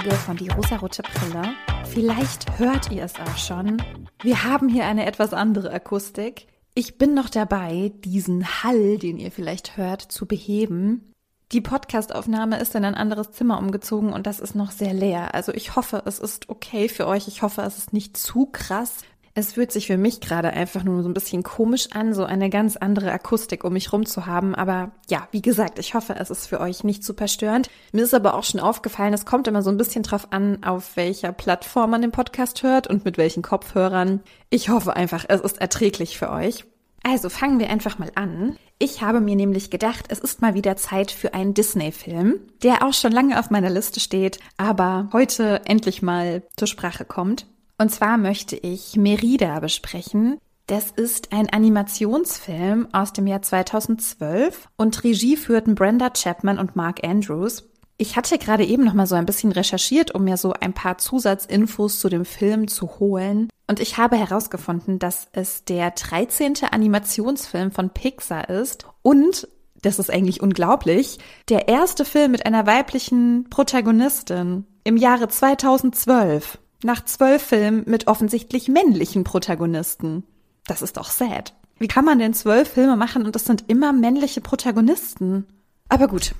Folge von Die rosarote Brille. Vielleicht hört ihr es auch schon. Wir haben hier eine etwas andere Akustik. Ich bin noch dabei, diesen Hall, den ihr vielleicht hört, zu beheben. Die Podcastaufnahme ist in ein anderes Zimmer umgezogen und das ist noch sehr leer. Also ich hoffe, es ist okay für euch. Ich hoffe, es ist nicht zu krass. Es fühlt sich für mich gerade einfach nur so ein bisschen komisch an, so eine ganz andere Akustik um mich rum zu haben. Aber ja, wie gesagt, ich hoffe, es ist für euch nicht super störend. Mir ist aber auch schon aufgefallen, es kommt immer so ein bisschen drauf an, auf welcher Plattform man den Podcast hört und mit welchen Kopfhörern. Ich hoffe einfach, es ist erträglich für euch. Also fangen wir einfach mal an. Ich habe mir nämlich gedacht, es ist mal wieder Zeit für einen Disney-Film, der auch schon lange auf meiner Liste steht, aber heute endlich mal zur Sprache kommt. Und zwar möchte ich Merida besprechen. Das ist ein Animationsfilm aus dem Jahr 2012 und Regie führten Brenda Chapman und Mark Andrews. Ich hatte gerade eben noch mal so ein bisschen recherchiert, um mir so ein paar Zusatzinfos zu dem Film zu holen. Und ich habe herausgefunden, dass es der 13. Animationsfilm von Pixar ist und das ist eigentlich unglaublich, der erste Film mit einer weiblichen Protagonistin im Jahre 2012. Nach zwölf Filmen mit offensichtlich männlichen Protagonisten. Das ist doch sad. Wie kann man denn zwölf Filme machen und es sind immer männliche Protagonisten? Aber gut,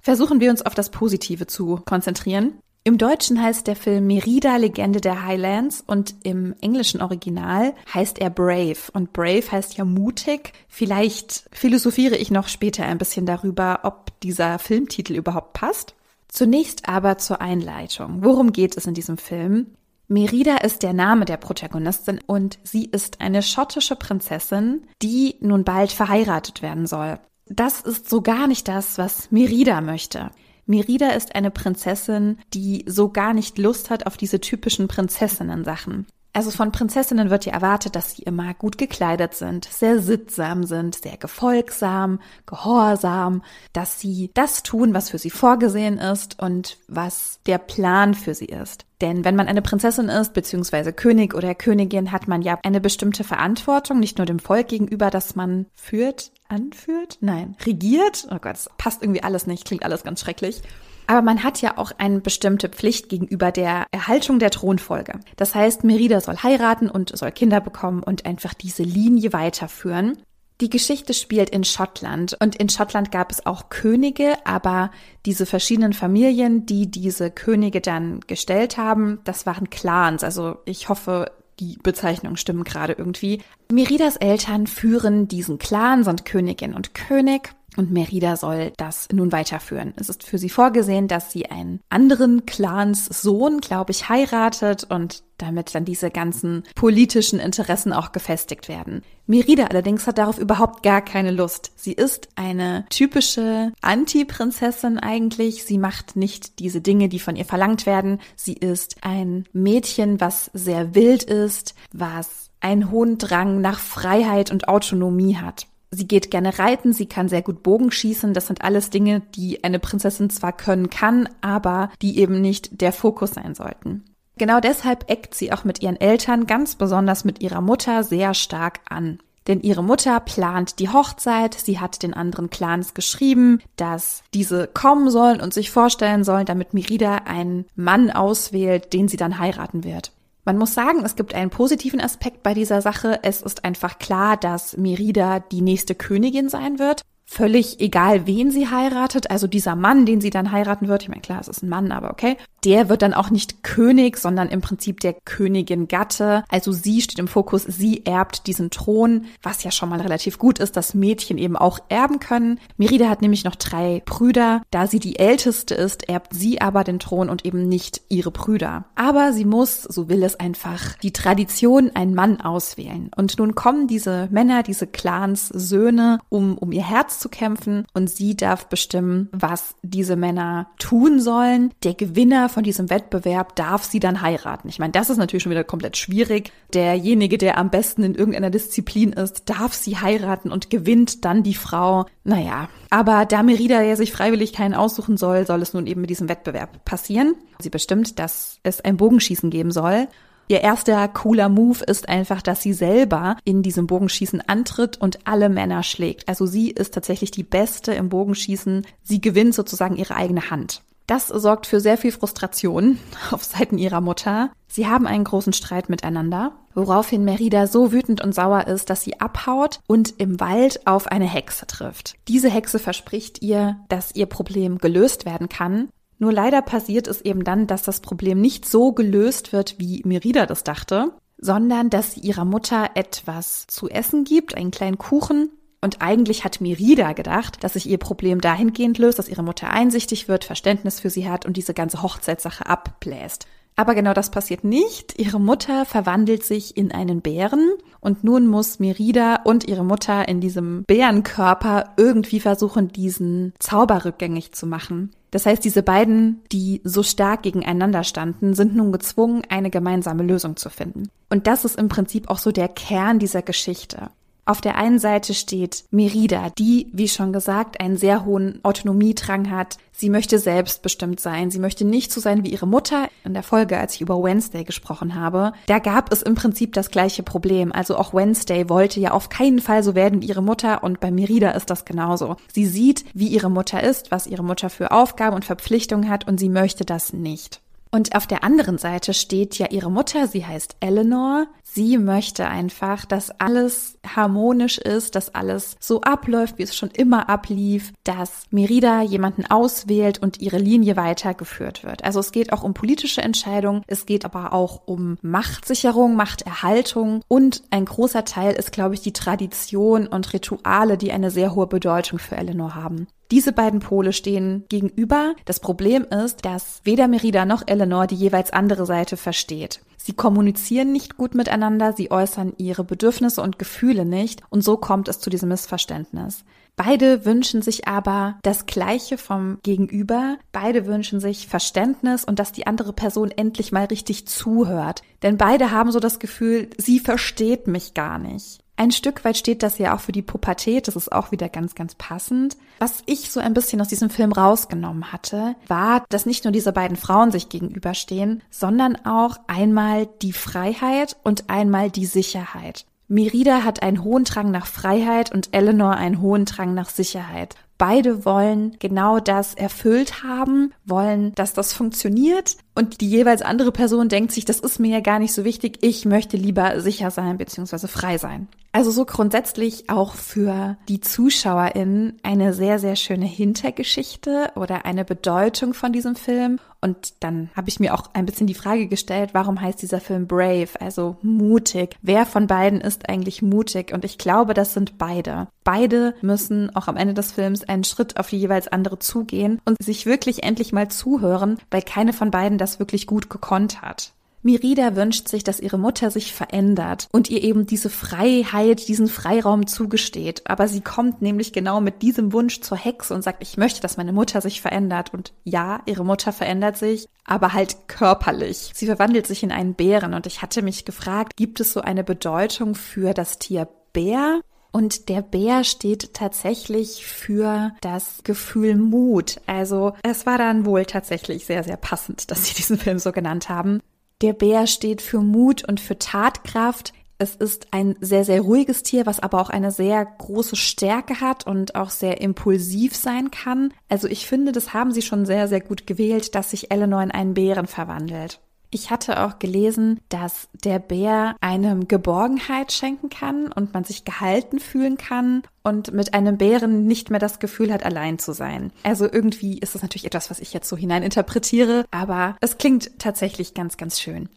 versuchen wir uns auf das Positive zu konzentrieren. Im Deutschen heißt der Film Merida Legende der Highlands und im englischen Original heißt er Brave. Und Brave heißt ja mutig. Vielleicht philosophiere ich noch später ein bisschen darüber, ob dieser Filmtitel überhaupt passt. Zunächst aber zur Einleitung. Worum geht es in diesem Film? Merida ist der Name der Protagonistin und sie ist eine schottische Prinzessin, die nun bald verheiratet werden soll. Das ist so gar nicht das, was Merida möchte. Merida ist eine Prinzessin, die so gar nicht Lust hat auf diese typischen Prinzessinnen-Sachen. Also von Prinzessinnen wird ja erwartet, dass sie immer gut gekleidet sind, sehr sittsam sind, sehr gefolgsam, gehorsam, dass sie das tun, was für sie vorgesehen ist und was der Plan für sie ist. Denn wenn man eine Prinzessin ist, beziehungsweise König oder Königin, hat man ja eine bestimmte Verantwortung, nicht nur dem Volk gegenüber, das man führt, anführt? Nein, regiert? Oh Gott, das passt irgendwie alles nicht, klingt alles ganz schrecklich. Aber man hat ja auch eine bestimmte Pflicht gegenüber der Erhaltung der Thronfolge. Das heißt, Merida soll heiraten und soll Kinder bekommen und einfach diese Linie weiterführen. Die Geschichte spielt in Schottland und in Schottland gab es auch Könige, aber diese verschiedenen Familien, die diese Könige dann gestellt haben, das waren Clans. Also ich hoffe, die Bezeichnungen stimmen gerade irgendwie. Meridas Eltern führen diesen Clan, sind Königin und König und Merida soll das nun weiterführen. Es ist für sie vorgesehen, dass sie einen anderen Clans Sohn, glaube ich, heiratet und damit dann diese ganzen politischen Interessen auch gefestigt werden. Merida allerdings hat darauf überhaupt gar keine Lust. Sie ist eine typische Anti-Prinzessin eigentlich. Sie macht nicht diese Dinge, die von ihr verlangt werden. Sie ist ein Mädchen, was sehr wild ist, was einen hohen Drang nach Freiheit und Autonomie hat. Sie geht gerne reiten, sie kann sehr gut Bogen schießen. Das sind alles Dinge, die eine Prinzessin zwar können kann, aber die eben nicht der Fokus sein sollten. Genau deshalb eckt sie auch mit ihren Eltern, ganz besonders mit ihrer Mutter, sehr stark an. Denn ihre Mutter plant die Hochzeit, sie hat den anderen Clans geschrieben, dass diese kommen sollen und sich vorstellen sollen, damit Mirida einen Mann auswählt, den sie dann heiraten wird. Man muss sagen, es gibt einen positiven Aspekt bei dieser Sache. Es ist einfach klar, dass Merida die nächste Königin sein wird völlig egal, wen sie heiratet. Also dieser Mann, den sie dann heiraten wird, ich meine, klar, es ist ein Mann, aber okay, der wird dann auch nicht König, sondern im Prinzip der Königin Gatte. Also sie steht im Fokus, sie erbt diesen Thron, was ja schon mal relativ gut ist, dass Mädchen eben auch erben können. Merida hat nämlich noch drei Brüder. Da sie die älteste ist, erbt sie aber den Thron und eben nicht ihre Brüder. Aber sie muss, so will es einfach, die Tradition einen Mann auswählen. Und nun kommen diese Männer, diese Clans, Söhne, um, um ihr Herz zu kämpfen und sie darf bestimmen, was diese Männer tun sollen. Der Gewinner von diesem Wettbewerb darf sie dann heiraten. Ich meine, das ist natürlich schon wieder komplett schwierig. Derjenige, der am besten in irgendeiner Disziplin ist, darf sie heiraten und gewinnt dann die Frau. Naja, aber da Merida ja sich freiwillig keinen aussuchen soll, soll es nun eben mit diesem Wettbewerb passieren. Sie bestimmt, dass es ein Bogenschießen geben soll. Ihr erster cooler Move ist einfach, dass sie selber in diesem Bogenschießen antritt und alle Männer schlägt. Also sie ist tatsächlich die Beste im Bogenschießen. Sie gewinnt sozusagen ihre eigene Hand. Das sorgt für sehr viel Frustration auf Seiten ihrer Mutter. Sie haben einen großen Streit miteinander, woraufhin Merida so wütend und sauer ist, dass sie abhaut und im Wald auf eine Hexe trifft. Diese Hexe verspricht ihr, dass ihr Problem gelöst werden kann. Nur leider passiert es eben dann, dass das Problem nicht so gelöst wird, wie Merida das dachte, sondern dass sie ihrer Mutter etwas zu essen gibt, einen kleinen Kuchen, und eigentlich hat Merida gedacht, dass sich ihr Problem dahingehend löst, dass ihre Mutter einsichtig wird, Verständnis für sie hat und diese ganze Hochzeitssache abbläst. Aber genau das passiert nicht. Ihre Mutter verwandelt sich in einen Bären und nun muss Merida und ihre Mutter in diesem Bärenkörper irgendwie versuchen, diesen Zauber rückgängig zu machen. Das heißt, diese beiden, die so stark gegeneinander standen, sind nun gezwungen, eine gemeinsame Lösung zu finden. Und das ist im Prinzip auch so der Kern dieser Geschichte. Auf der einen Seite steht Merida, die, wie schon gesagt, einen sehr hohen Autonomiedrang hat. Sie möchte selbstbestimmt sein. Sie möchte nicht so sein wie ihre Mutter. In der Folge, als ich über Wednesday gesprochen habe, da gab es im Prinzip das gleiche Problem. Also auch Wednesday wollte ja auf keinen Fall so werden wie ihre Mutter und bei Merida ist das genauso. Sie sieht, wie ihre Mutter ist, was ihre Mutter für Aufgaben und Verpflichtungen hat und sie möchte das nicht. Und auf der anderen Seite steht ja ihre Mutter, sie heißt Eleanor. Sie möchte einfach, dass alles harmonisch ist, dass alles so abläuft, wie es schon immer ablief, dass Merida jemanden auswählt und ihre Linie weitergeführt wird. Also es geht auch um politische Entscheidungen, es geht aber auch um Machtsicherung, Machterhaltung und ein großer Teil ist, glaube ich, die Tradition und Rituale, die eine sehr hohe Bedeutung für Eleanor haben. Diese beiden Pole stehen gegenüber. Das Problem ist, dass weder Merida noch Eleanor die jeweils andere Seite versteht. Sie kommunizieren nicht gut miteinander, sie äußern ihre Bedürfnisse und Gefühle nicht und so kommt es zu diesem Missverständnis. Beide wünschen sich aber das Gleiche vom Gegenüber. Beide wünschen sich Verständnis und dass die andere Person endlich mal richtig zuhört. Denn beide haben so das Gefühl, sie versteht mich gar nicht. Ein Stück weit steht das ja auch für die Pubertät, das ist auch wieder ganz, ganz passend. Was ich so ein bisschen aus diesem Film rausgenommen hatte, war, dass nicht nur diese beiden Frauen sich gegenüberstehen, sondern auch einmal die Freiheit und einmal die Sicherheit. Merida hat einen hohen Drang nach Freiheit und Eleanor einen hohen Drang nach Sicherheit. Beide wollen genau das erfüllt haben, wollen, dass das funktioniert und die jeweils andere Person denkt sich, das ist mir ja gar nicht so wichtig, ich möchte lieber sicher sein bzw. frei sein. Also so grundsätzlich auch für die ZuschauerInnen eine sehr, sehr schöne Hintergeschichte oder eine Bedeutung von diesem Film. Und dann habe ich mir auch ein bisschen die Frage gestellt, warum heißt dieser Film Brave, also mutig? Wer von beiden ist eigentlich mutig? Und ich glaube, das sind beide. Beide müssen auch am Ende des Films einen Schritt auf die jeweils andere zugehen und sich wirklich endlich mal zuhören, weil keine von beiden das wirklich gut gekonnt hat. Mirida wünscht sich, dass ihre Mutter sich verändert und ihr eben diese Freiheit, diesen Freiraum zugesteht. Aber sie kommt nämlich genau mit diesem Wunsch zur Hexe und sagt, ich möchte, dass meine Mutter sich verändert. Und ja, ihre Mutter verändert sich, aber halt körperlich. Sie verwandelt sich in einen Bären und ich hatte mich gefragt, gibt es so eine Bedeutung für das Tier Bär? Und der Bär steht tatsächlich für das Gefühl Mut. Also es war dann wohl tatsächlich sehr, sehr passend, dass sie diesen Film so genannt haben. Der Bär steht für Mut und für Tatkraft. Es ist ein sehr, sehr ruhiges Tier, was aber auch eine sehr große Stärke hat und auch sehr impulsiv sein kann. Also ich finde, das haben sie schon sehr, sehr gut gewählt, dass sich Eleanor in einen Bären verwandelt. Ich hatte auch gelesen, dass der Bär einem Geborgenheit schenken kann und man sich gehalten fühlen kann und mit einem Bären nicht mehr das Gefühl hat, allein zu sein. Also irgendwie ist das natürlich etwas, was ich jetzt so hineininterpretiere, aber es klingt tatsächlich ganz, ganz schön.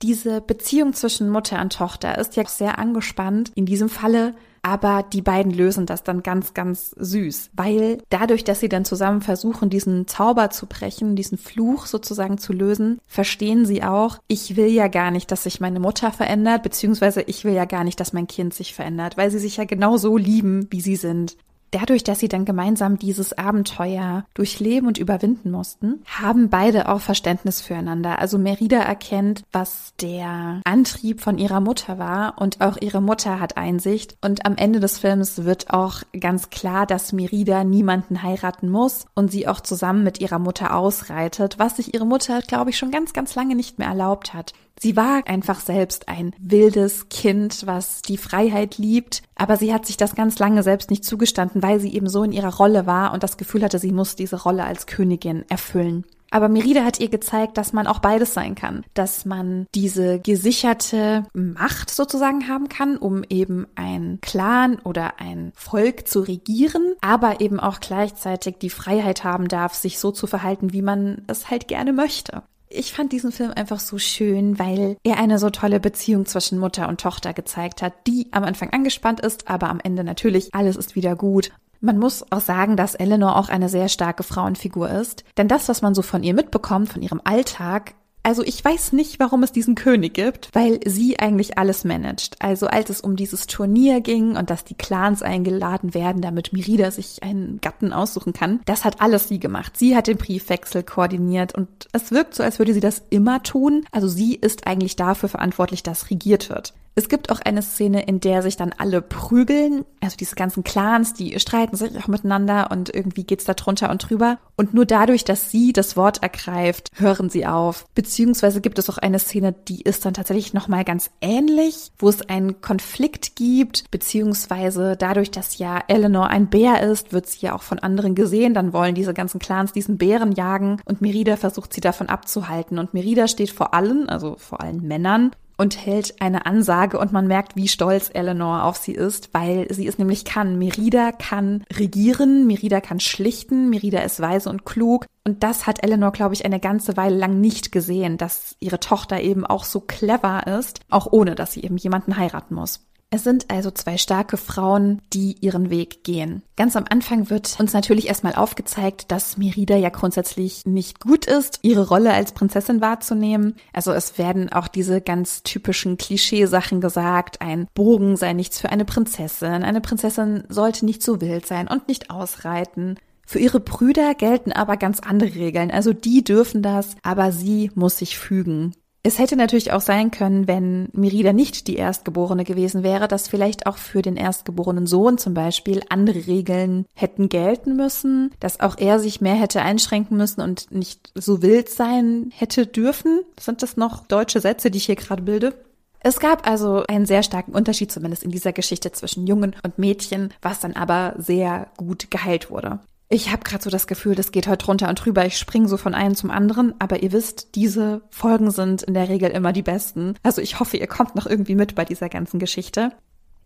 Diese Beziehung zwischen Mutter und Tochter ist ja sehr angespannt. In diesem Falle aber die beiden lösen das dann ganz, ganz süß, weil dadurch, dass sie dann zusammen versuchen, diesen Zauber zu brechen, diesen Fluch sozusagen zu lösen, verstehen sie auch, ich will ja gar nicht, dass sich meine Mutter verändert, beziehungsweise ich will ja gar nicht, dass mein Kind sich verändert, weil sie sich ja genau so lieben, wie sie sind. Dadurch, dass sie dann gemeinsam dieses Abenteuer durchleben und überwinden mussten, haben beide auch Verständnis füreinander. Also Merida erkennt, was der Antrieb von ihrer Mutter war und auch ihre Mutter hat Einsicht. Und am Ende des Films wird auch ganz klar, dass Merida niemanden heiraten muss und sie auch zusammen mit ihrer Mutter ausreitet, was sich ihre Mutter, glaube ich, schon ganz, ganz lange nicht mehr erlaubt hat. Sie war einfach selbst ein wildes Kind, was die Freiheit liebt, aber sie hat sich das ganz lange selbst nicht zugestanden, weil sie eben so in ihrer Rolle war und das Gefühl hatte, sie muss diese Rolle als Königin erfüllen. Aber Merida hat ihr gezeigt, dass man auch beides sein kann. Dass man diese gesicherte Macht sozusagen haben kann, um eben ein Clan oder ein Volk zu regieren, aber eben auch gleichzeitig die Freiheit haben darf, sich so zu verhalten, wie man es halt gerne möchte. Ich fand diesen Film einfach so schön, weil er eine so tolle Beziehung zwischen Mutter und Tochter gezeigt hat, die am Anfang angespannt ist, aber am Ende natürlich alles ist wieder gut. Man muss auch sagen, dass Eleanor auch eine sehr starke Frauenfigur ist, denn das, was man so von ihr mitbekommt, von ihrem Alltag, also ich weiß nicht, warum es diesen König gibt, weil sie eigentlich alles managt. Also als es um dieses Turnier ging und dass die Clans eingeladen werden, damit Mirida sich einen Gatten aussuchen kann, das hat alles sie gemacht. Sie hat den Briefwechsel koordiniert und es wirkt so, als würde sie das immer tun. Also sie ist eigentlich dafür verantwortlich, dass regiert wird. Es gibt auch eine Szene, in der sich dann alle prügeln, also diese ganzen Clans, die streiten sich auch miteinander und irgendwie geht's da drunter und drüber. Und nur dadurch, dass sie das Wort ergreift, hören sie auf. Beziehungsweise gibt es auch eine Szene, die ist dann tatsächlich nochmal ganz ähnlich, wo es einen Konflikt gibt, beziehungsweise dadurch, dass ja Eleanor ein Bär ist, wird sie ja auch von anderen gesehen. Dann wollen diese ganzen Clans diesen Bären jagen und Merida versucht sie davon abzuhalten. Und Merida steht vor allen, also vor allen Männern und hält eine Ansage und man merkt, wie stolz Eleanor auf sie ist, weil sie es nämlich kann. Merida kann regieren, Merida kann schlichten, Merida ist weise und klug. Und das hat Eleanor, glaube ich, eine ganze Weile lang nicht gesehen, dass ihre Tochter eben auch so clever ist, auch ohne dass sie eben jemanden heiraten muss. Es sind also zwei starke Frauen, die ihren Weg gehen. Ganz am Anfang wird uns natürlich erstmal aufgezeigt, dass Merida ja grundsätzlich nicht gut ist, ihre Rolle als Prinzessin wahrzunehmen. Also es werden auch diese ganz typischen Klischeesachen gesagt. Ein Bogen sei nichts für eine Prinzessin. Eine Prinzessin sollte nicht so wild sein und nicht ausreiten. Für ihre Brüder gelten aber ganz andere Regeln. Also die dürfen das, aber sie muss sich fügen. Es hätte natürlich auch sein können, wenn Mirida nicht die Erstgeborene gewesen wäre, dass vielleicht auch für den erstgeborenen Sohn zum Beispiel andere Regeln hätten gelten müssen, dass auch er sich mehr hätte einschränken müssen und nicht so wild sein hätte dürfen. Sind das noch deutsche Sätze, die ich hier gerade bilde? Es gab also einen sehr starken Unterschied, zumindest in dieser Geschichte zwischen Jungen und Mädchen, was dann aber sehr gut geheilt wurde. Ich habe gerade so das Gefühl, das geht heute runter und drüber. Ich springe so von einem zum anderen, aber ihr wisst, diese Folgen sind in der Regel immer die besten. Also ich hoffe, ihr kommt noch irgendwie mit bei dieser ganzen Geschichte.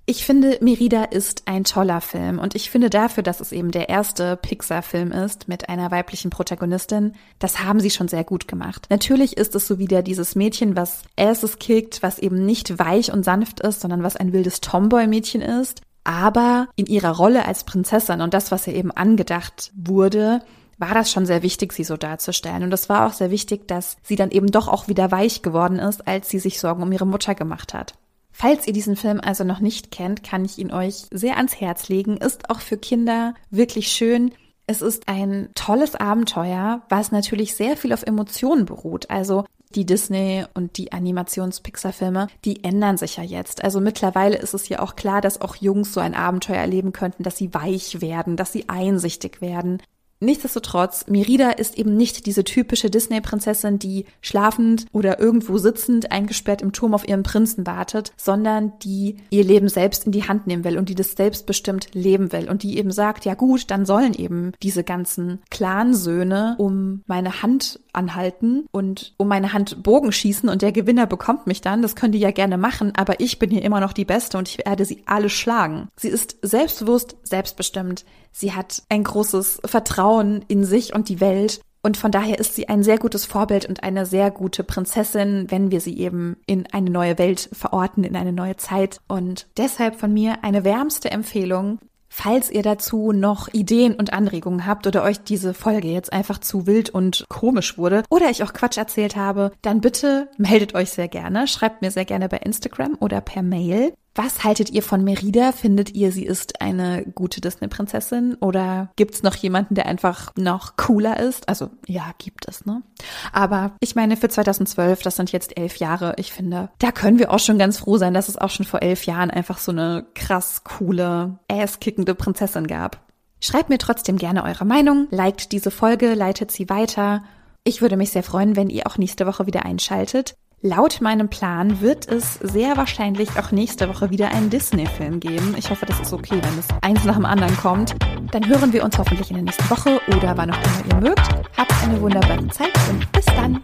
Ich finde, Merida ist ein toller Film und ich finde dafür, dass es eben der erste Pixar-Film ist mit einer weiblichen Protagonistin, das haben sie schon sehr gut gemacht. Natürlich ist es so wieder dieses Mädchen, was Asses kickt, was eben nicht weich und sanft ist, sondern was ein wildes Tomboy-Mädchen ist aber in ihrer Rolle als Prinzessin und das, was ihr eben angedacht wurde, war das schon sehr wichtig, sie so darzustellen. Und es war auch sehr wichtig, dass sie dann eben doch auch wieder weich geworden ist, als sie sich Sorgen um ihre Mutter gemacht hat. Falls ihr diesen Film also noch nicht kennt, kann ich ihn euch sehr ans Herz legen. Ist auch für Kinder wirklich schön. Es ist ein tolles Abenteuer, was natürlich sehr viel auf Emotionen beruht. Also die Disney und die Animations-Pixar-Filme, die ändern sich ja jetzt. Also mittlerweile ist es ja auch klar, dass auch Jungs so ein Abenteuer erleben könnten, dass sie weich werden, dass sie einsichtig werden. Nichtsdestotrotz, Merida ist eben nicht diese typische Disney-Prinzessin, die schlafend oder irgendwo sitzend eingesperrt im Turm auf ihren Prinzen wartet, sondern die ihr Leben selbst in die Hand nehmen will und die das selbstbestimmt leben will und die eben sagt, ja gut, dann sollen eben diese ganzen Clansöhne um meine Hand anhalten und um meine Hand Bogen schießen und der Gewinner bekommt mich dann. Das können die ja gerne machen, aber ich bin hier immer noch die Beste und ich werde sie alle schlagen. Sie ist selbstbewusst, selbstbestimmt. Sie hat ein großes Vertrauen in sich und die Welt. Und von daher ist sie ein sehr gutes Vorbild und eine sehr gute Prinzessin, wenn wir sie eben in eine neue Welt verorten, in eine neue Zeit. Und deshalb von mir eine wärmste Empfehlung. Falls ihr dazu noch Ideen und Anregungen habt oder euch diese Folge jetzt einfach zu wild und komisch wurde oder ich auch Quatsch erzählt habe, dann bitte meldet euch sehr gerne. Schreibt mir sehr gerne bei Instagram oder per Mail. Was haltet ihr von Merida? Findet ihr, sie ist eine gute Disney-Prinzessin? Oder gibt's noch jemanden, der einfach noch cooler ist? Also ja, gibt es, ne? Aber ich meine, für 2012, das sind jetzt elf Jahre, ich finde, da können wir auch schon ganz froh sein, dass es auch schon vor elf Jahren einfach so eine krass coole, ass-kickende Prinzessin gab. Schreibt mir trotzdem gerne eure Meinung, liked diese Folge, leitet sie weiter. Ich würde mich sehr freuen, wenn ihr auch nächste Woche wieder einschaltet. Laut meinem Plan wird es sehr wahrscheinlich auch nächste Woche wieder einen Disney-Film geben. Ich hoffe, das ist okay, wenn es eins nach dem anderen kommt. Dann hören wir uns hoffentlich in der nächsten Woche oder wann auch immer ihr mögt. Habt eine wunderbare Zeit und bis dann.